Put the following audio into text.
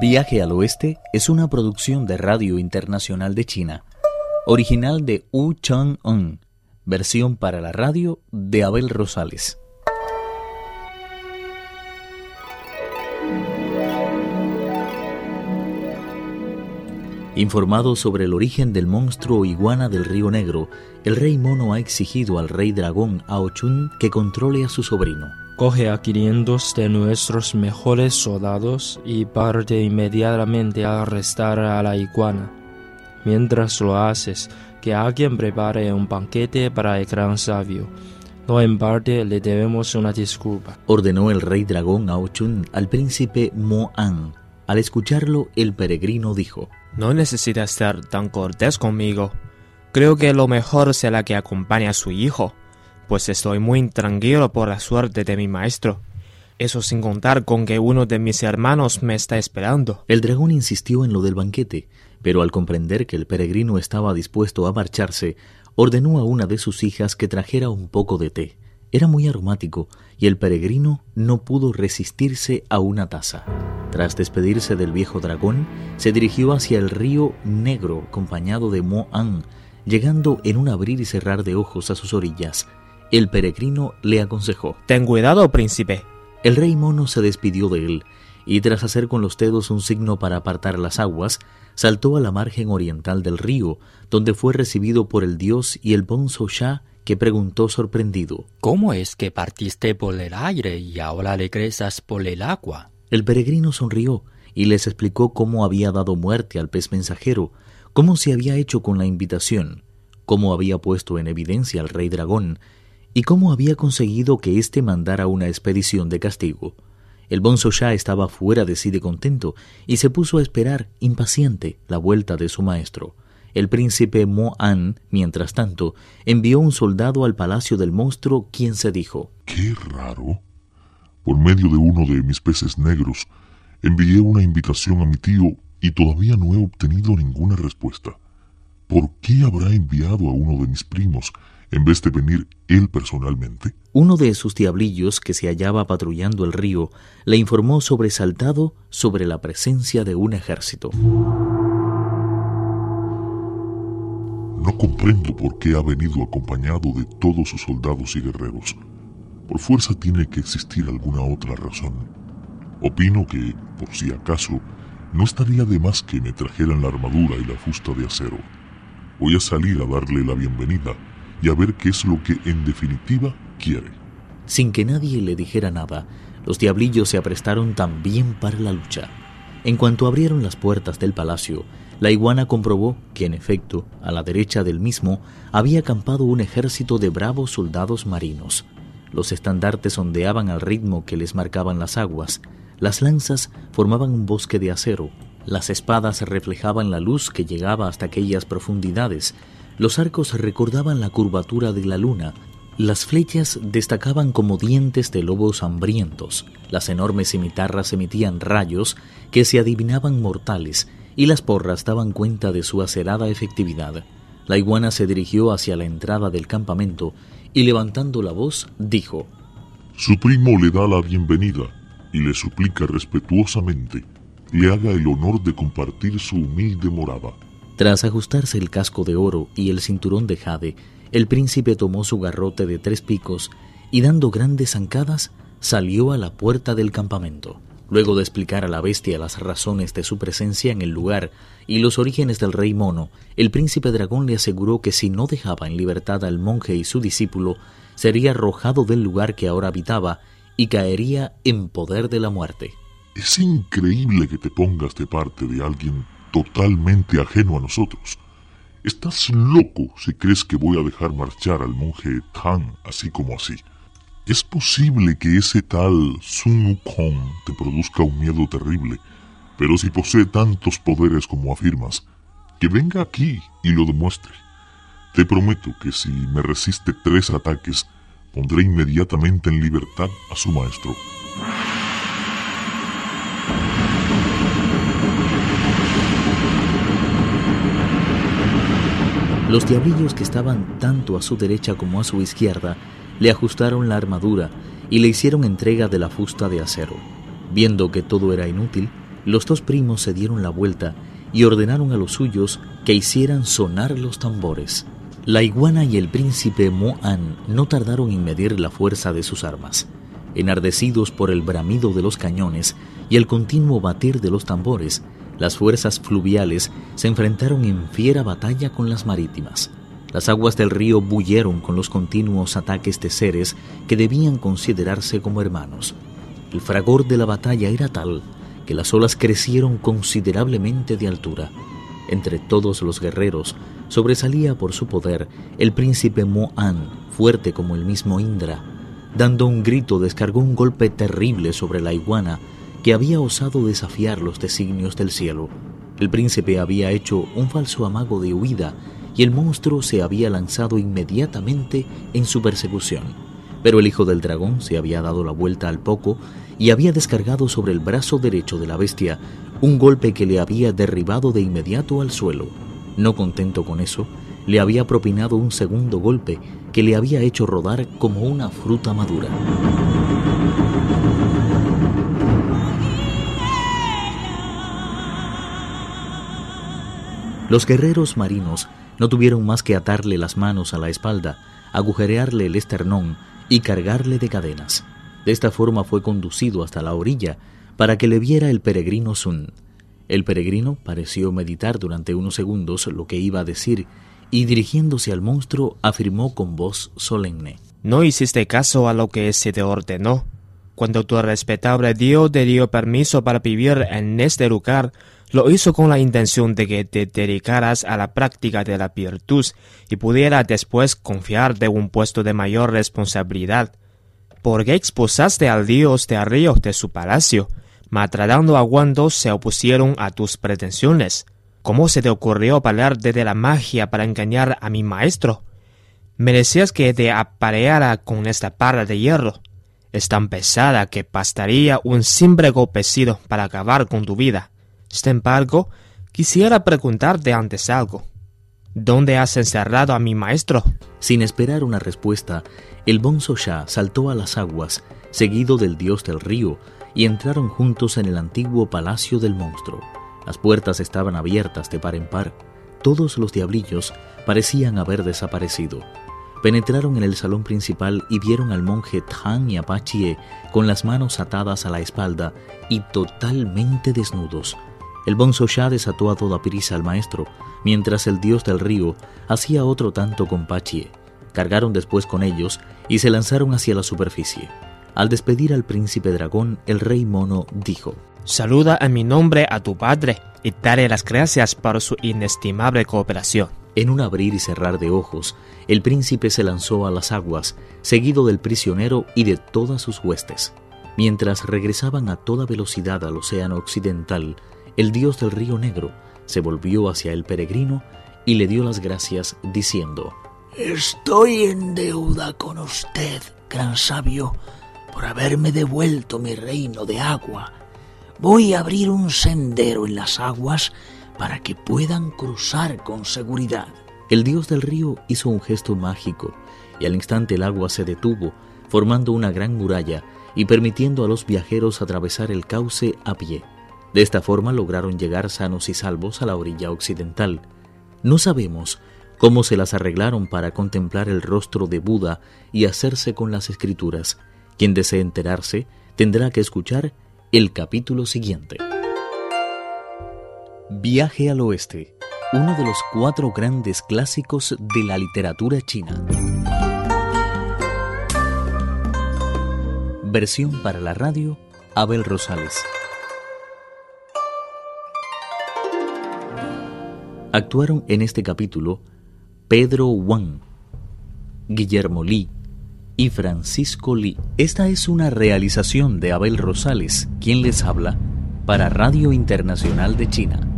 Viaje al Oeste es una producción de Radio Internacional de China, original de Wu Chang-un, versión para la radio de Abel Rosales. Informado sobre el origen del monstruo iguana del río Negro, el rey mono ha exigido al rey dragón Aochun que controle a su sobrino. Coge a 500 de nuestros mejores soldados y parte inmediatamente a arrestar a la iguana. Mientras lo haces, que alguien prepare un banquete para el gran sabio. No en parte le debemos una disculpa. Ordenó el rey dragón Aochun al príncipe Moan. Al escucharlo, el peregrino dijo, no necesita ser tan cortés conmigo. Creo que lo mejor será que acompañe a su hijo, pues estoy muy intranquilo por la suerte de mi maestro. Eso sin contar con que uno de mis hermanos me está esperando. El dragón insistió en lo del banquete, pero al comprender que el peregrino estaba dispuesto a marcharse, ordenó a una de sus hijas que trajera un poco de té. Era muy aromático y el peregrino no pudo resistirse a una taza. Tras despedirse del viejo dragón, se dirigió hacia el río Negro acompañado de Mo-An, llegando en un abrir y cerrar de ojos a sus orillas. El peregrino le aconsejó: Ten cuidado, príncipe. El rey mono se despidió de él y tras hacer con los dedos un signo para apartar las aguas, saltó a la margen oriental del río, donde fue recibido por el dios y el bonzo Shah que preguntó sorprendido ¿Cómo es que partiste por el aire y ahora regresas por el agua? El peregrino sonrió y les explicó cómo había dado muerte al pez mensajero, cómo se había hecho con la invitación, cómo había puesto en evidencia al rey dragón y cómo había conseguido que éste mandara una expedición de castigo. El bonzo Shah estaba fuera de sí de contento y se puso a esperar, impaciente, la vuelta de su maestro. El príncipe Mo-An, mientras tanto, envió un soldado al palacio del monstruo, quien se dijo: ¡Qué raro! Por medio de uno de mis peces negros, envié una invitación a mi tío y todavía no he obtenido ninguna respuesta. ¿Por qué habrá enviado a uno de mis primos en vez de venir él personalmente? Uno de sus diablillos, que se hallaba patrullando el río, le informó sobresaltado sobre la presencia de un ejército. No comprendo por qué ha venido acompañado de todos sus soldados y guerreros. Por fuerza tiene que existir alguna otra razón. Opino que, por si acaso, no estaría de más que me trajeran la armadura y la fusta de acero. Voy a salir a darle la bienvenida y a ver qué es lo que en definitiva quiere. Sin que nadie le dijera nada, los diablillos se aprestaron también para la lucha. En cuanto abrieron las puertas del palacio, la iguana comprobó que, en efecto, a la derecha del mismo había acampado un ejército de bravos soldados marinos. Los estandartes ondeaban al ritmo que les marcaban las aguas, las lanzas formaban un bosque de acero, las espadas reflejaban la luz que llegaba hasta aquellas profundidades, los arcos recordaban la curvatura de la luna, las flechas destacaban como dientes de lobos hambrientos, las enormes cimitarras emitían rayos que se adivinaban mortales y las porras daban cuenta de su acerada efectividad. La iguana se dirigió hacia la entrada del campamento y levantando la voz dijo Su primo le da la bienvenida y le suplica respetuosamente le haga el honor de compartir su humilde morada. Tras ajustarse el casco de oro y el cinturón de jade, el príncipe tomó su garrote de tres picos y dando grandes zancadas salió a la puerta del campamento. Luego de explicar a la bestia las razones de su presencia en el lugar y los orígenes del rey mono, el príncipe dragón le aseguró que si no dejaba en libertad al monje y su discípulo, sería arrojado del lugar que ahora habitaba y caería en poder de la muerte. Es increíble que te pongas de parte de alguien totalmente ajeno a nosotros. Estás loco si crees que voy a dejar marchar al monje tan así como así. Es posible que ese tal Sun Wukong te produzca un miedo terrible, pero si posee tantos poderes como afirmas, que venga aquí y lo demuestre. Te prometo que si me resiste tres ataques, pondré inmediatamente en libertad a su maestro. Los diablillos que estaban tanto a su derecha como a su izquierda le ajustaron la armadura y le hicieron entrega de la fusta de acero. Viendo que todo era inútil, Los dos primos se dieron la vuelta y ordenaron a los suyos que hicieran sonar los tambores. La iguana y el príncipe Moan no tardaron en medir la fuerza de sus armas. Enardecidos por el bramido de los cañones y el continuo batir de los tambores, las fuerzas fluviales se enfrentaron en fiera batalla con las marítimas. Las aguas del río bulleron con los continuos ataques de seres que debían considerarse como hermanos. El fragor de la batalla era tal que las olas crecieron considerablemente de altura. Entre todos los guerreros sobresalía por su poder el príncipe Moan, fuerte como el mismo Indra. Dando un grito descargó un golpe terrible sobre la iguana que había osado desafiar los designios del cielo. El príncipe había hecho un falso amago de huida y el monstruo se había lanzado inmediatamente en su persecución. Pero el hijo del dragón se había dado la vuelta al poco y había descargado sobre el brazo derecho de la bestia un golpe que le había derribado de inmediato al suelo. No contento con eso, le había propinado un segundo golpe que le había hecho rodar como una fruta madura. Los guerreros marinos no tuvieron más que atarle las manos a la espalda, agujerearle el esternón y cargarle de cadenas. De esta forma fue conducido hasta la orilla para que le viera el peregrino Sun. El peregrino pareció meditar durante unos segundos lo que iba a decir y dirigiéndose al monstruo afirmó con voz solemne. No hiciste caso a lo que se te ordenó. Cuando tu respetable Dios te dio permiso para vivir en este lugar, lo hizo con la intención de que te dedicaras a la práctica de la virtud y pudiera después confiar de un puesto de mayor responsabilidad. ¿Por qué expulsaste al dios de ríos de su palacio? Maltratando a cuando se opusieron a tus pretensiones. ¿Cómo se te ocurrió valerte de la magia para engañar a mi maestro? Merecías que te apareara con esta barra de hierro es tan pesada que bastaría un simple golpecito para acabar con tu vida. Sin embargo, quisiera preguntarte antes algo. ¿Dónde has encerrado a mi maestro? Sin esperar una respuesta, el bonzo Shah saltó a las aguas, seguido del dios del río, y entraron juntos en el antiguo palacio del monstruo. Las puertas estaban abiertas de par en par. Todos los diablillos parecían haber desaparecido. Penetraron en el salón principal y vieron al monje Tang y Apache con las manos atadas a la espalda y totalmente desnudos. El Shah desató a toda prisa al maestro, mientras el dios del río hacía otro tanto con Pachie. Cargaron después con ellos y se lanzaron hacia la superficie. Al despedir al príncipe dragón, el rey mono dijo: Saluda en mi nombre a tu padre y dale las gracias por su inestimable cooperación. En un abrir y cerrar de ojos, el príncipe se lanzó a las aguas, seguido del prisionero y de todas sus huestes. Mientras regresaban a toda velocidad al océano occidental, el dios del río Negro se volvió hacia el peregrino y le dio las gracias, diciendo, Estoy en deuda con usted, gran sabio, por haberme devuelto mi reino de agua. Voy a abrir un sendero en las aguas para que puedan cruzar con seguridad. El dios del río hizo un gesto mágico y al instante el agua se detuvo, formando una gran muralla y permitiendo a los viajeros atravesar el cauce a pie. De esta forma lograron llegar sanos y salvos a la orilla occidental. No sabemos cómo se las arreglaron para contemplar el rostro de Buda y hacerse con las escrituras. Quien desee enterarse tendrá que escuchar el capítulo siguiente. Viaje al Oeste, uno de los cuatro grandes clásicos de la literatura china. Versión para la radio, Abel Rosales. Actuaron en este capítulo Pedro Wang, Guillermo Li y Francisco Li. Esta es una realización de Abel Rosales, quien les habla, para Radio Internacional de China.